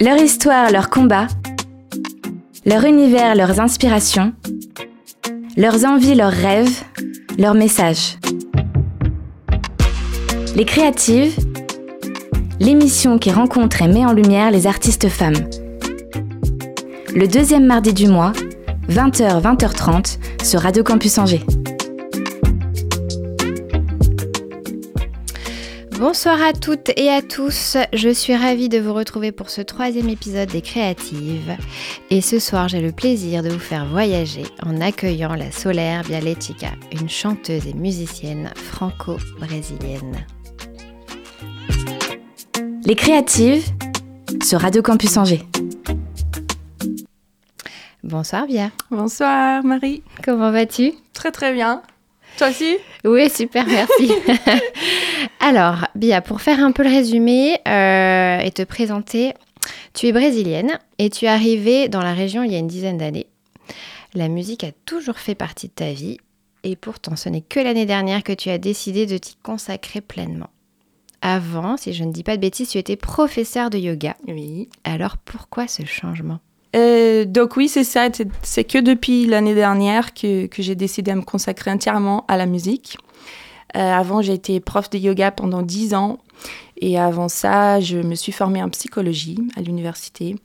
Leur histoire, leur combat, leur univers, leurs inspirations, leurs envies, leurs rêves, leurs messages. Les créatives, l'émission qui rencontre et met en lumière les artistes femmes. Le deuxième mardi du mois, 20h, 20h30 sur Radio Campus Angers. Bonsoir à toutes et à tous, je suis ravie de vous retrouver pour ce troisième épisode des Créatives. Et ce soir, j'ai le plaisir de vous faire voyager en accueillant la Solaire Bialetica, une chanteuse et musicienne franco-brésilienne. Les Créatives sur Radio Campus Angers. Bonsoir Bia. Bonsoir Marie. Comment vas-tu? Très très bien. Toi aussi? Oui, super, merci. Alors, Bia, pour faire un peu le résumé euh, et te présenter, tu es brésilienne et tu es arrivée dans la région il y a une dizaine d'années. La musique a toujours fait partie de ta vie et pourtant ce n'est que l'année dernière que tu as décidé de t'y consacrer pleinement. Avant, si je ne dis pas de bêtises, tu étais professeur de yoga. Oui. Alors pourquoi ce changement? Euh, donc oui, c'est ça. C'est que depuis l'année dernière que, que j'ai décidé à me consacrer entièrement à la musique. Euh, avant, j'ai été prof de yoga pendant 10 ans. Et avant ça, je me suis formée en psychologie à l'université.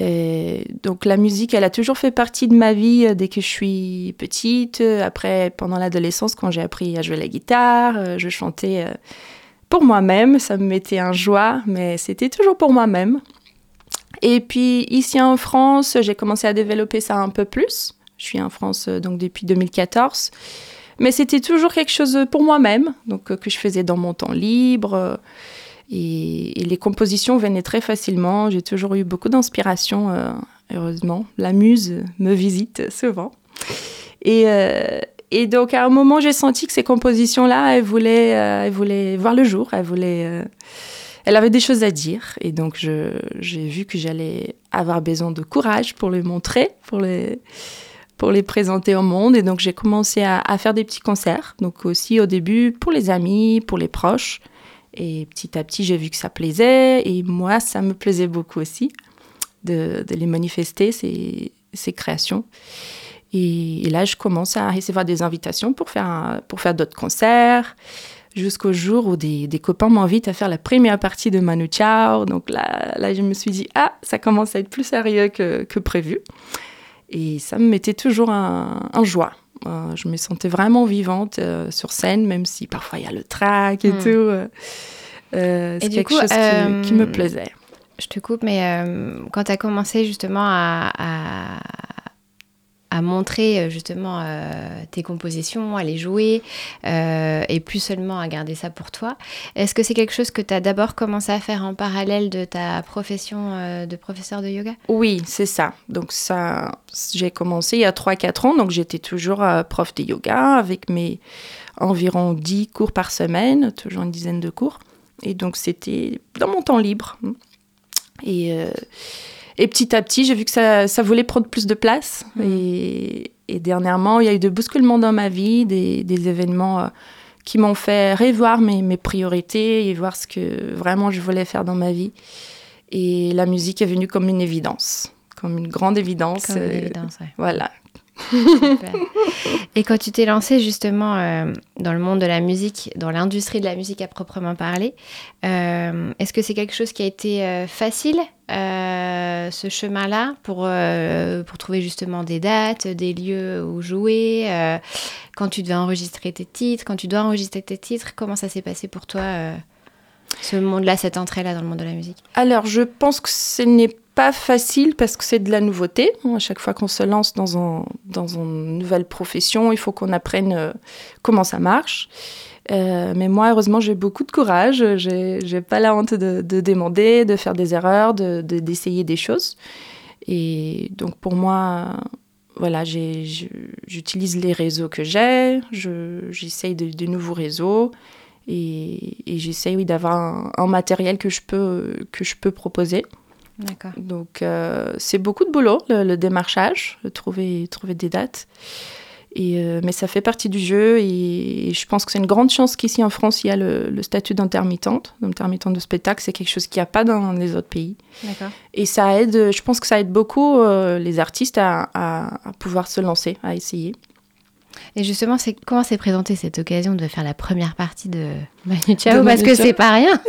Euh, donc la musique, elle a toujours fait partie de ma vie euh, dès que je suis petite. Après, pendant l'adolescence, quand j'ai appris à jouer la guitare, je chantais pour moi-même. Ça me mettait en joie, mais c'était toujours pour moi-même. Et puis ici en France, j'ai commencé à développer ça un peu plus. Je suis en France donc depuis 2014. Mais c'était toujours quelque chose pour moi-même, donc euh, que je faisais dans mon temps libre. Euh, et, les compositions venaient très facilement. J'ai toujours eu beaucoup d'inspiration, euh, heureusement. La muse me visite souvent. Et, donc, à un moment, j'ai senti que ces compositions-là, elles voulaient, elles voulaient voir le jour. Elles voulaient elle avait des choses à dire et donc j'ai vu que j'allais avoir besoin de courage pour les montrer, pour les, pour les présenter au monde. Et donc, j'ai commencé à, faire des petits concerts. Donc, aussi au début, pour les amis, pour les proches. Et petit à petit, j'ai vu que ça plaisait. Et moi, ça me plaisait beaucoup aussi de, les manifester, ces, ces créations. Et, là, je commence à recevoir des invitations pour faire, pour faire d'autres concerts jusqu'au jour où des, copains m'invitent à faire la première partie de Manu Chao. Donc là, je me suis dit, ah, ça commence à être plus sérieux que prévu. Et ça me mettait toujours un, joie. Euh, je me sentais vraiment vivante euh, sur scène, même si parfois il y a le trac et hmm. tout. Euh, c'est quelque chose qui, me plaisait. Je te coupe, mais quand tu as commencé justement à, à montrer euh, justement euh, tes compositions, à les jouer, euh, et plus seulement à garder ça pour toi. Est-ce que c'est quelque chose que tu as d'abord commencé à faire en parallèle de ta profession de professeur de yoga? Oui, c'est ça. Donc ça, j'ai commencé il y a 3-4 ans, donc j'étais toujours prof de yoga avec mes environ 10 cours par semaine, toujours une dizaine de cours. Et donc c'était dans mon temps libre. Et et petit à petit, j'ai vu que ça, ça, voulait prendre plus de place. Mm. Et, dernièrement, il y a eu de bousculements dans ma vie, des, des événements euh, qui m'ont fait revoir mes, mes, priorités et voir ce que vraiment je voulais faire dans ma vie. Et la musique est venue comme une évidence, comme une grande évidence. Comme une euh, évidence, Et quand tu t'es lancée justement euh, dans le monde de la musique, dans l'industrie de la musique à proprement parler, euh, est-ce que c'est quelque chose qui a été euh, facile, ce chemin-là, pour, pour trouver justement des dates, des lieux où jouer, quand tu devais enregistrer tes titres, quand tu dois enregistrer tes titres, comment ça s'est passé pour toi ce monde-là, cette entrée-là dans le monde de la musique? Alors, je pense que ce n'est pas facile parce que c'est de la nouveauté. À chaque fois qu'on se lance dans, un, dans une nouvelle profession, il faut qu'on apprenne euh, comment ça marche. Euh, mais moi, heureusement, j'ai beaucoup de courage. J'ai pas la honte de, demander, de faire des erreurs, d'essayer de, des choses. Et donc, pour moi, voilà, j'utilise les réseaux que j'ai. J'essaye de, de, nouveaux réseaux. Et, et j'essaye oui, d'avoir un, un, matériel que je peux, que je peux proposer. D'accord. Donc, euh, c'est beaucoup de boulot, le, démarchage, trouver, trouver des dates. Et, euh, mais ça fait partie du jeu et, je pense que c'est une grande chance qu'ici en France, il y a le, statut d'intermittente, d'intermittente de spectacle. C'est quelque chose qu'il n'y a pas dans les autres pays. Et ça aide, je pense que ça aide beaucoup euh, les artistes à, à, pouvoir se lancer, à essayer. Et justement, c'est comment s'est présentée cette occasion de faire la première partie de Manu Chao? Parce que c'est pas rien.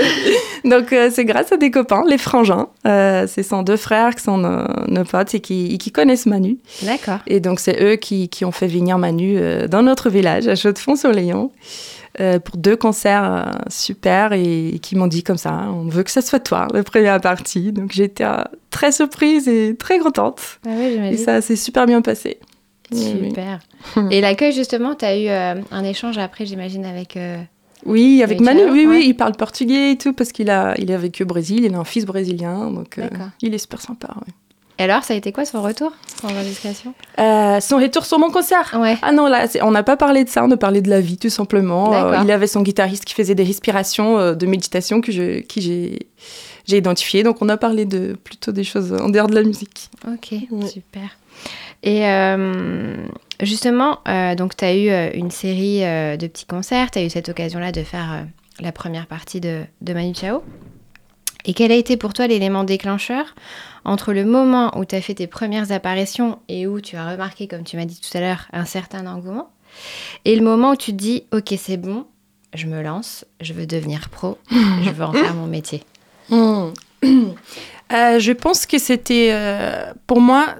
Donc, euh, c'est grâce à des copains, les frangins. Euh, ce sont deux frères qui sont nos, potes et qui, qui, connaissent Manu. D'accord. Et donc, c'est eux qui, qui, ont fait venir Manu euh, dans notre village, à Chaux-de-Fonds-sur-Léon. pour deux concerts super et, qui m'ont dit comme ça, on veut que ça soit toi, la première partie. Donc j'étais très surprise et très contente. Ah oui, et ça s'est super bien passé. Super. Et l'accueil, justement, tu as eu euh, un échange après, j'imagine, avec. Euh, oui, avec, Manu, oui, oui, il parle portugais et tout, parce qu'il a, il a vécu au Brésil, il a un fils brésilien, donc euh, il est super sympa. Et alors, ça a été quoi son retour, son indiscrétion? Son retour sur mon concert ouais. Ah non, là, on n'a pas parlé de ça, on a parlé de la vie, tout simplement. il avait son guitariste qui faisait des respirations de méditation que je, qui j'ai, j'ai identifié, donc on a parlé de, plutôt des choses en dehors de la musique. Ok, super. Et euh, justement, euh, donc tu as eu euh, une série de petits concerts, tu as eu cette occasion-là de faire la première partie de, de Manu Chao. Et quel a été pour toi l'élément déclencheur entre le moment où tu as fait tes premières apparitions et où tu as remarqué, comme tu m'as dit tout à l'heure, un certain engouement, et le moment où tu te dis, ok, c'est bon, je me lance, je veux devenir pro, je veux en faire mon métier hmm. Je pense que c'était, pour moi,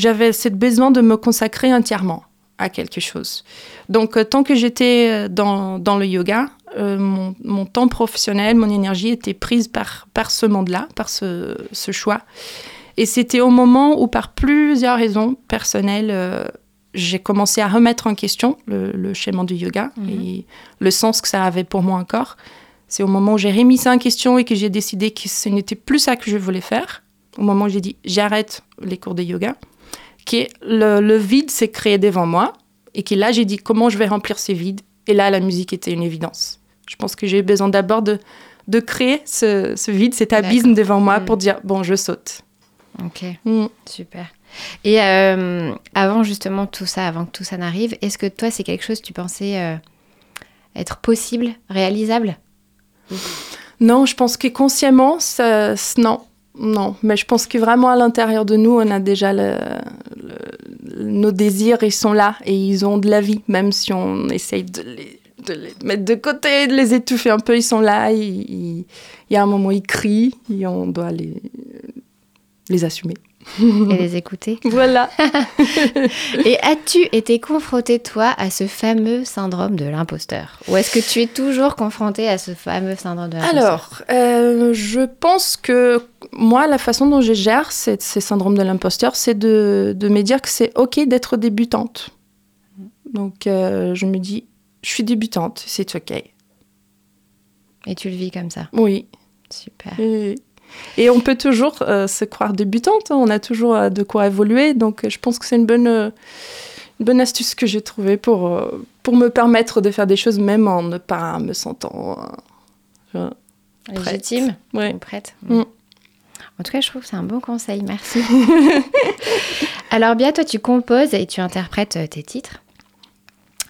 j'avais cette besoin de me consacrer entièrement à quelque chose. Donc, euh, tant que j'étais euh, dans, dans, le yoga, euh, mon, mon, temps professionnel, mon énergie était prise par, par ce monde-là, par ce, ce, choix. Et c'était au moment où, par plusieurs raisons personnelles, j'ai commencé à remettre en question le, le schéma du yoga mhm. et le sens que ça avait pour moi encore. C'est au moment où j'ai remis ça en question et que j'ai décidé que ce n'était plus ça que je voulais faire. Au moment où j'ai dit j'arrête les cours de yoga que le, vide s'est créé devant moi et que là, j'ai dit comment je vais remplir ces vides. Et là, la musique était une évidence. Je pense que j'ai besoin d'abord de, de créer ce, vide, cet abysme devant moi mm. pour dire bon, je saute. Ok, mm. super. Et euh, avant justement tout ça, avant que tout ça n'arrive, est-ce que toi, c'est quelque chose que tu pensais euh, être possible, réalisable? Non, je pense que consciemment, ça, non. Non, mais je pense que vraiment à l'intérieur de nous, on a déjà le, nos désirs, ils sont là et ils ont de la vie, même si on essaye de les, mettre de côté, de les étouffer un peu, ils sont là. Il y a un moment, ils crient et on doit les, les assumer et les écouter. Voilà. et as-tu été confronté, toi, à ce fameux syndrome de l'imposteur? Ou est-ce que tu es toujours confronté à ce fameux syndrome de l'imposteur? Alors, euh, je pense que moi, la façon dont je gère ces, ces syndromes de l'imposteur, c'est de, de, me dire que c'est OK d'être débutante. Donc, euh, je me dis, je suis débutante, c'est OK. Et tu le vis comme ça? Oui. Super. Oui. Et on peut toujours euh, se croire débutante, hein. on a toujours euh, de quoi évoluer. Donc je pense que c'est une bonne, euh, une bonne astuce que j'ai trouvée pour, pour me permettre de faire des choses même en ne pas me sentant légitime ouais. prête. Mm. En tout cas, je trouve que c'est un bon conseil, merci. Alors bien, toi, tu composes et tu interprètes tes titres.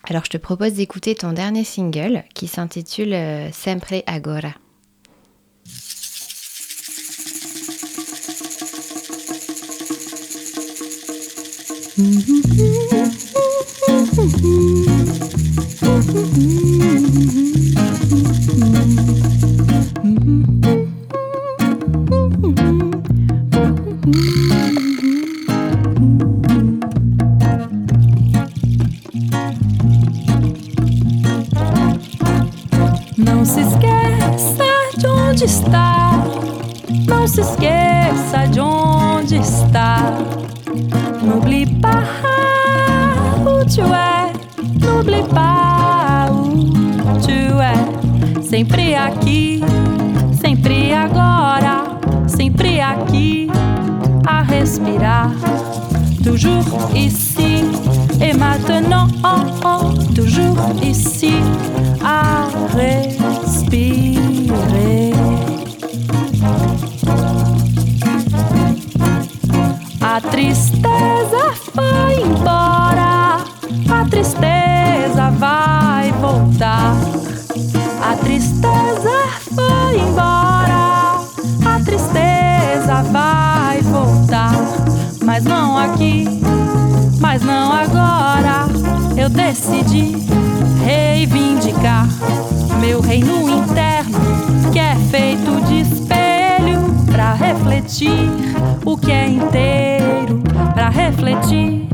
Alors je te propose d'écouter ton dernier single qui s'intitule Sempre Agora. Não se esqueça de onde está. Não se esqueça de onde está. N'oublie pas où tu es, n'oublie pas où tu es. Sempre aqui, sempre agora, sempre aqui a respirar. Toujours ici et maintenant, toujours ici à respirer. Tristeza foi embora, tristeza vai voltar. A tristeza foi embora. A tristeza vai voltar. Mas não aqui, mas não agora. Eu decidi reivindicar meu reino interno, que é feito de para refletir o que é inteiro, para refletir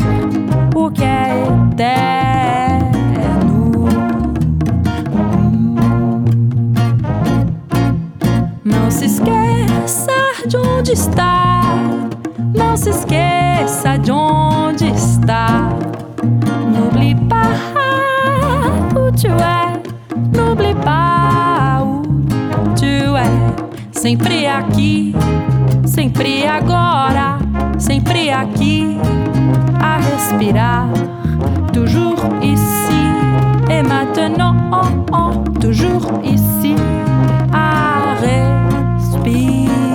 o que é eterno. Não se esqueça de onde está, não se esqueça de onde está. N'oublie Sempre aqui, sempre agora, sempre aqui a respirar. Toujours ici et maintenant, toujours ici à respirer.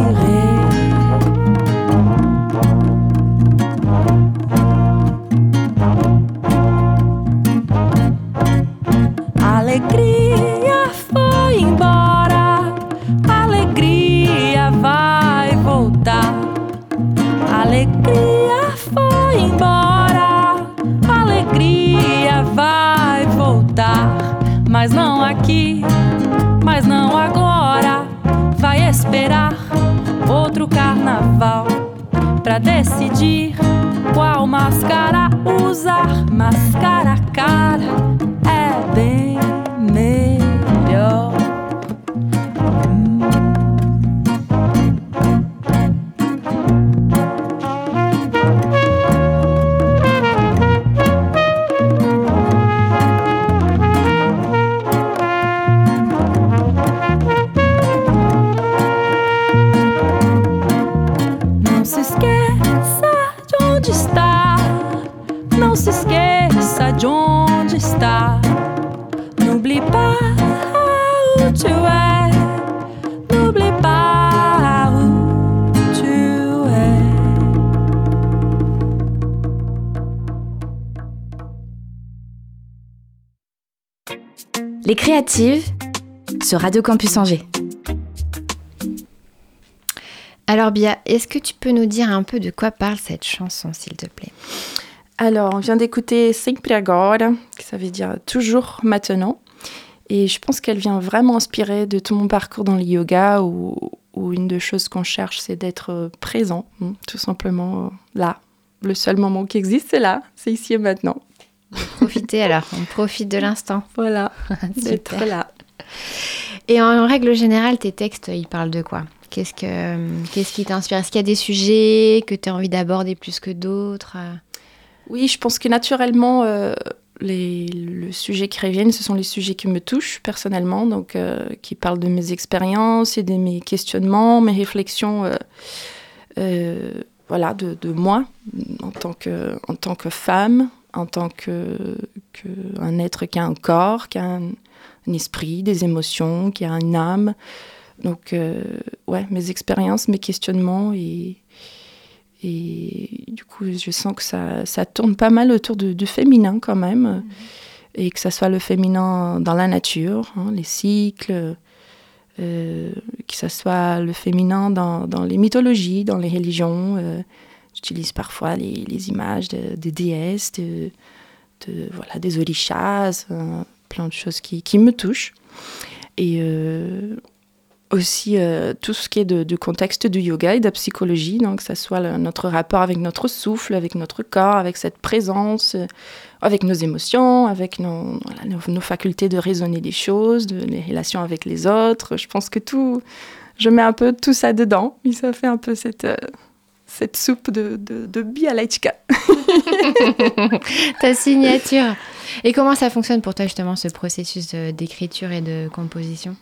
Alegria foi embora, alegria vai voltar. Mas não aqui, mas não agora. Vai esperar outro carnaval pra decidir qual máscara usar. Máscara cara Não se esqueça de onde está. N'oublie pas où tu es. N'oublie pas où tu es. Les créatives sur Radio Campus Angers. Alors Bia, est-ce que tu peux nous dire un peu de quoi parle cette chanson, s'il te plaît? Alors, on vient d'écouter Sempre Agora, que ça veut dire toujours maintenant. Et je pense qu'elle vient vraiment inspirée de tout mon parcours dans le yoga, où, où une des choses qu'on cherche, c'est d'être présent, hein, tout simplement euh, là. Le seul moment qui existe, c'est là, c'est ici et maintenant. Profitez alors, on profite de l'instant. Voilà, d'être là. Et en, en règle générale, tes textes, ils parlent de quoi? Qu'est-ce que qu'est-ce qui t'inspire? Est-ce qu'il y a des sujets que tu as envie d'aborder plus que d'autres Oui, je pense que naturellement, euh, les, le sujet qui reviennent, ce sont les sujets qui me touchent personnellement, donc euh, qui parlent de mes expériences et de mes questionnements, mes réflexions, euh, voilà, de, moi en tant que, femme, en tant que, que un être qui a un corps, qui a un, un esprit, des émotions, qui a une âme. Donc, ouais, mes expériences, mes questionnements et, et du coup, je sens que ça, ça tourne pas mal autour du féminin quand même. Et que ça soit le féminin dans la nature, hein, les cycles, euh, que ça soit le féminin dans, dans les mythologies, dans les religions. euh, J'utilise parfois les, images de, des déesses, de, de, voilà, des orishas, euh, plein de choses qui, qui me touchent. Et euh, aussi euh, tout ce qui est du contexte du yoga et de la psychologie, donc que ça soit notre rapport avec notre souffle, avec notre corps, avec cette présence, euh, avec nos émotions, avec nos, nos, facultés de raisonner des choses, les relations avec les autres. Je pense que tout, je mets un peu tout ça dedans, et ça fait un peu cette, euh, cette soupe de, de, de bialechka. Ta signature. Et comment ça fonctionne pour toi justement ce processus d'écriture et de composition?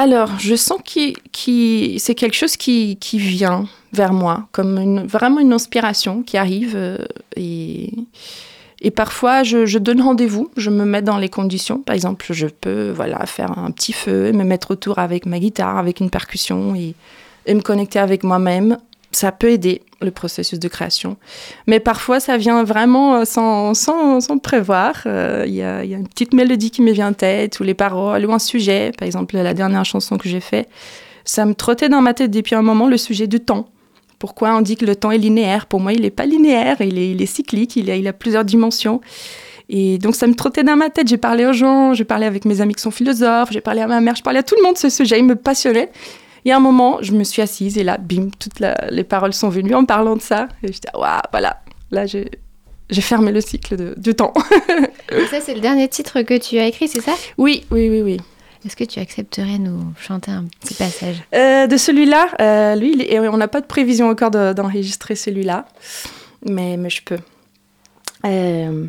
Alors, je sens que c'est quelque chose qui, vient vers moi, comme une, vraiment une inspiration qui arrive. euh, et, parfois, je, donne rendez-vous, je me mets dans les conditions. Par exemple, je peux voilà, faire un petit feu, me mettre autour avec ma guitare, avec une percussion et me connecter avec moi-même. Ça peut aider. Le processus de création. Mais parfois, ça vient vraiment euh, sans, sans, sans prévoir. Euh, Il y, a, une petite mélodie qui me vient en tête, ou les paroles, ou un sujet. Par exemple, la dernière chanson que j'ai faite, ça me trottait dans ma tête depuis un moment le sujet du temps. Pourquoi on dit que le temps est linéaire? Pour moi, il n'est pas linéaire, il est, il est cyclique, il a, il a plusieurs dimensions. Et donc, ça me trottait dans ma tête. J'ai parlé aux gens, j'ai parlé avec mes amis qui sont philosophes, j'ai parlé à ma mère, je parlais à tout le monde ce sujet, il me passionnait. Et à un moment, je me suis assise et là, bim, toutes la, les paroles sont venues en parlant de ça. Et j'étais, waouh, voilà, là, j'ai. J'ai fermé le cycle de, du temps. et ça, c'est le dernier titre que tu as écrit, c'est ça? Oui, oui, oui, oui. Est-ce que tu accepterais nous chanter un petit passage? Euh, De celui-là, euh, lui, il on n'a pas de prévision encore d'enregistrer de, celui-là, mais, mais je peux. Euh,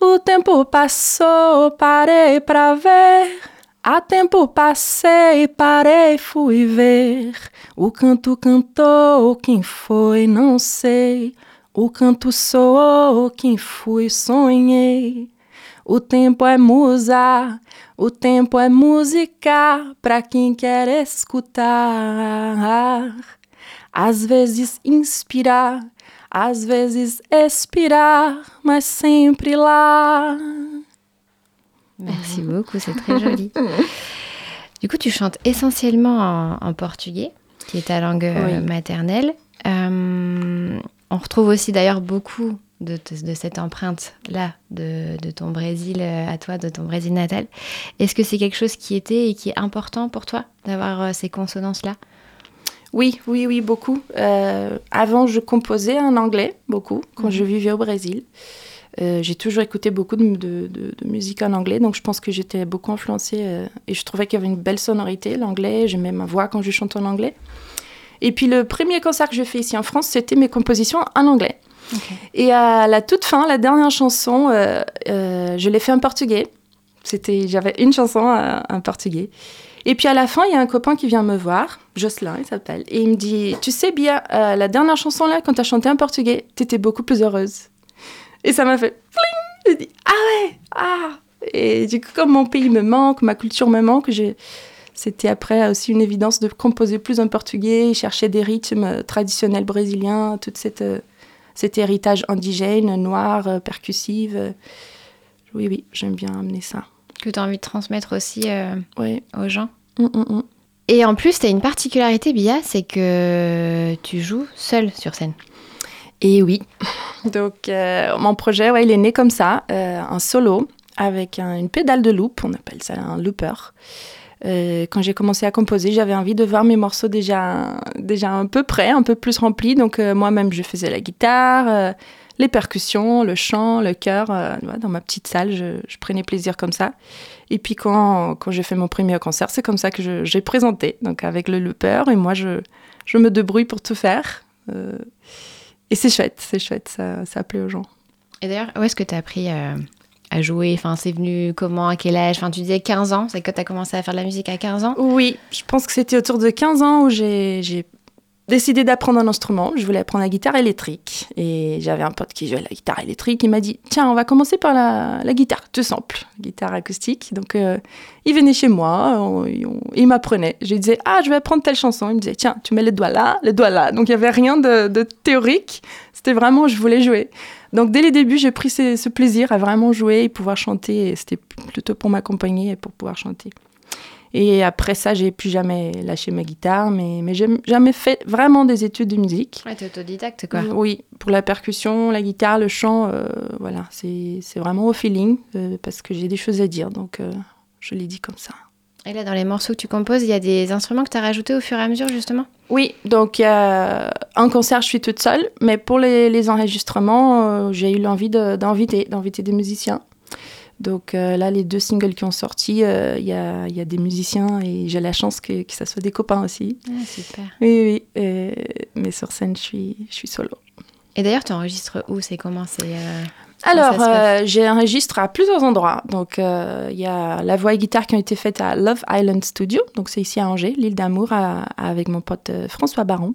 o tempo passou, parei para ver. Há tempo passei, parei, fui ver. O canto cantou, quem foi, não sei. O canto soou, quem fui, sonhei. O tempo é musa, o tempo é música para quem quer escutar. Às vezes inspirar, às vezes expirar, mas sempre lá. Merci beaucoup, c'est très joli. du coup, tu chantes essentiellement en, en, portugais, qui est ta langue oui. maternelle. Euh, on retrouve aussi d'ailleurs beaucoup de, de cette empreinte-là de, de, ton Brésil à toi, de ton Brésil natal. Est-ce que c'est quelque chose qui était et qui est important pour toi d'avoir ces consonances-là? Oui, oui, oui, beaucoup. Euh, avant, je composais en anglais, beaucoup, quand mmh. je vivais au Brésil. Euh, j'ai toujours écouté beaucoup de, de, de, de, musique en anglais, donc je pense que j'étais beaucoup influencée euh, et je trouvais qu'il y avait une belle sonorité, l'anglais. J'aimais ma voix quand je chante en anglais. Et puis le premier concert que je fais ici en France, c'était mes compositions en anglais. Okay. Et à la toute fin, la dernière chanson, euh, je l'ai fait en portugais. C'était, j'avais une chanson en portugais. Et puis à la fin, il y a un copain qui vient me voir, Jocelyn, il s'appelle, et il me dit Tu sais bien, euh, la dernière chanson là, quand tu as chanté en portugais, tu étais beaucoup plus heureuse. Et ça m'a fait Fling J'ai dit Ah ouais Ah Et du coup, comme mon pays me manque, ma culture me manque, j'ai. C'était après aussi une évidence de composer plus en portugais, chercher des rythmes traditionnels brésiliens, tout cette, euh, cet héritage indigène, noir, euh, percussif. Oui, oui, j'aime bien amener ça que tu as envie de transmettre aussi euh, oui. aux gens. Mm, mm, mm. Et en plus, tu as une particularité, Bia, c'est que tu joues seule sur scène. Et oui. Donc, euh, mon projet, ouais, il est né comme ça, euh, un solo avec un, une pédale de loop, on appelle ça un looper. Euh, quand j'ai commencé à composer, j'avais envie de voir mes morceaux déjà, déjà un peu prêts, un peu plus remplis. Donc, moi-même, je faisais la guitare les percussions, le chant, le chœur. Euh, dans ma petite salle, je, je, prenais plaisir comme ça. Et puis quand, quand j'ai fait mon premier concert, c'est comme ça que j'ai présenté, donc avec le looper. Et moi, je, je me débrouille pour tout faire. Et c'est chouette, c'est chouette, ça, ça plaît aux gens. Et d'ailleurs, où est-ce que tu as appris euh, à jouer? Enfin, c'est venu comment? À quel âge? Enfin, tu disais 15 ans, c'est quand tu as commencé à faire de la musique à 15 ans? Oui, je pense que c'était autour de 15 ans où j'ai décidé d'apprendre un instrument. Je voulais apprendre la guitare électrique. Et j'avais un pote qui jouait la guitare électrique. Il m'a dit Tiens, on va commencer par la, guitare, tout simple, guitare acoustique. Donc, euh, il venait chez moi, il m'apprenait. Je lui disais Ah, je vais apprendre telle chanson. Il me disait Tiens, tu mets les doigts là, les doigts là. Donc, il n'y avait rien de, de théorique. C'était vraiment, je voulais jouer. Donc, dès les débuts, j'ai pris ce, ce, plaisir à vraiment jouer et pouvoir chanter. C'était plutôt pour m'accompagner et pour pouvoir chanter. Et après ça, j'ai plus jamais lâché ma guitare, mais, mais j'ai jamais fait vraiment des études de musique. Ouais, t'es autodidacte, quoi. Oui, pour la percussion, la guitare, le chant, euh, voilà, c'est vraiment au feeling, euh, parce que j'ai des choses à dire, donc euh, je l'ai dit comme ça. Et là, dans les morceaux que tu composes, il y a des instruments que tu as rajoutés au fur et à mesure, justement? Oui, donc euh, en concert, je suis toute seule, mais pour les, les enregistrements, j'ai eu l'envie d'inviter, d'inviter des musiciens. Donc euh, là, les deux singles qui ont sorti, il euh, y, a, y, a, des musiciens et j'ai la chance que, que ça soit des copains aussi. Ah, super. Oui, oui. Et, mais sur scène, je suis, je suis solo. Et d'ailleurs, tu enregistres où? C'est comment? C'est euh, Alors, euh, j'enregistre à plusieurs endroits. Donc, il y a la voix et guitare qui ont été faites à Love Island Studio. Donc, c'est ici à Angers, l'île d'Amour, avec mon pote François Baron.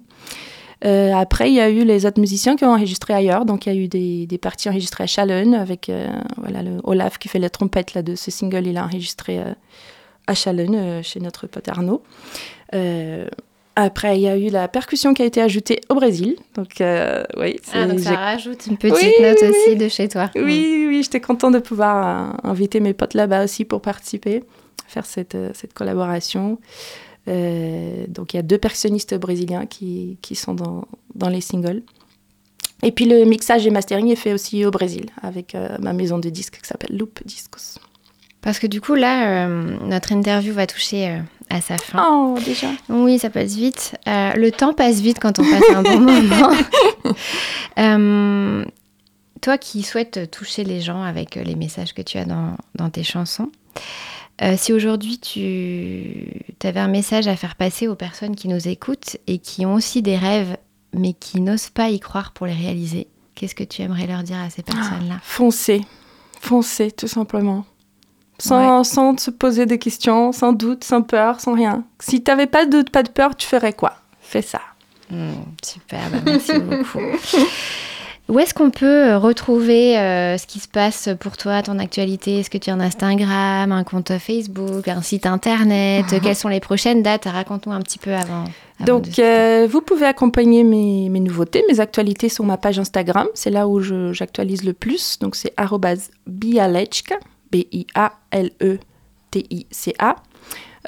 Euh, après, il y a eu les autres musiciens qui ont enregistré ailleurs. Donc, il y a eu des, des parties enregistrées à Chalon avec euh, voilà, le Olaf qui fait la trompette là, de ce single. Il a enregistré euh, à Chalon chez notre pote Arnaud. Après, il y a eu la percussion qui a été ajoutée au Brésil. Donc, euh, oui. Ah, donc ça rajoute une petite Oui, note oui, aussi de chez toi. Oui, oui, j'étais contente de pouvoir euh, inviter mes potes là-bas aussi pour participer, faire cette, euh, cette collaboration. Euh, donc, il y a deux percussionnistes brésiliens qui, qui sont dans, dans les singles. Et puis, le mixage et mastering est fait aussi au Brésil avec euh, ma maison de disques qui s'appelle Loop Discos. Parce que du coup, là, euh, notre interview va toucher euh, à sa fin. Oh, déjà Oui, ça passe vite. Euh, le temps passe vite quand on passe un bon moment. Toi qui souhaites toucher les gens avec les messages que tu as dans, dans tes chansons, euh, si aujourd'hui tu avais un message à faire passer aux personnes qui nous écoutent et qui ont aussi des rêves mais qui n'osent pas y croire pour les réaliser, qu'est-ce que tu aimerais leur dire à ces personnes-là? Foncez, foncez tout simplement. Sans, sans se poser des questions, sans doute, sans peur, sans rien. Si t'avais pas de doute, pas de peur, tu ferais quoi? Fais ça. Hmm, super, bah, merci beaucoup. Où est-ce qu'on peut euh, retrouver euh, ce qui se passe pour toi, ton actualité? Est-ce que tu as un Instagram, un compte Facebook, un site internet? Quelles sont les prochaines dates? Raconte-nous un petit peu avant. Donc, euh, vous pouvez accompagner mes, mes nouveautés, mes actualités sur ma page Instagram. C'est là où j'actualise le plus. Donc, c'est bialechka, B-I-A-L-E-T-I-C-A.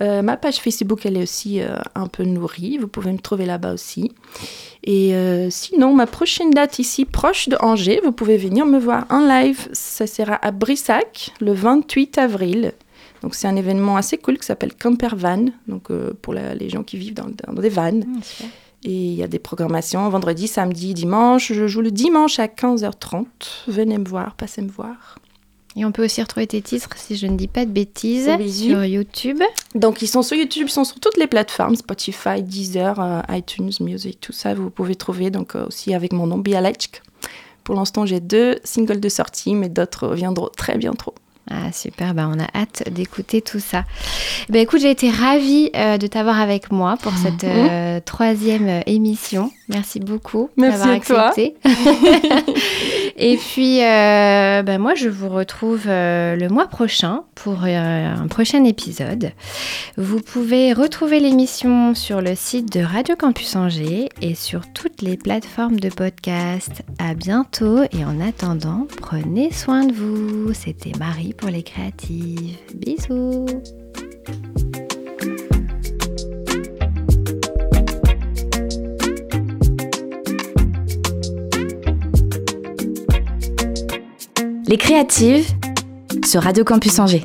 Euh, ma page Facebook, elle est aussi euh, un peu nourrie. Vous pouvez me trouver là-bas aussi. Et euh, sinon, ma prochaine date ici, proche de Angers, vous pouvez venir me voir en live. Ça sera à Brissac, le 28 avril. Donc, c'est un événement assez cool qui s'appelle Camper Van. Donc, pour la- les gens qui vivent dans, dans des vannes. Super. Et il y a des programmations vendredi, samedi, dimanche. Je joue le dimanche à 15h30. Venez me voir, passez me voir. Et on peut aussi retrouver tes titres, si je ne dis pas de bêtises, Oui. sur YouTube. Donc, ils sont sur YouTube, ils sont sur toutes les plateformes Spotify, Deezer, euh, iTunes, Music, tout ça. Vous pouvez trouver donc euh, aussi avec mon nom, Bialechk. Pour l'instant, j'ai deux singles de sortie, mais d'autres viendront très bientôt. Ah super, bah on a hâte d'écouter tout ça. Bah écoute, j'ai été ravie euh, de t'avoir avec moi pour cette euh, troisième émission. Merci beaucoup Merci d'avoir accepté. Et puis, euh, bah, moi, je vous retrouve euh, le mois prochain pour euh, un prochain épisode. Vous pouvez retrouver l'émission sur le site de Radio Campus Angers et sur toutes les plateformes de podcast. À bientôt et en attendant, prenez soin de vous. C'était Marie pour les créatives. Bisous. Les créatives sur Radio Campus Angers.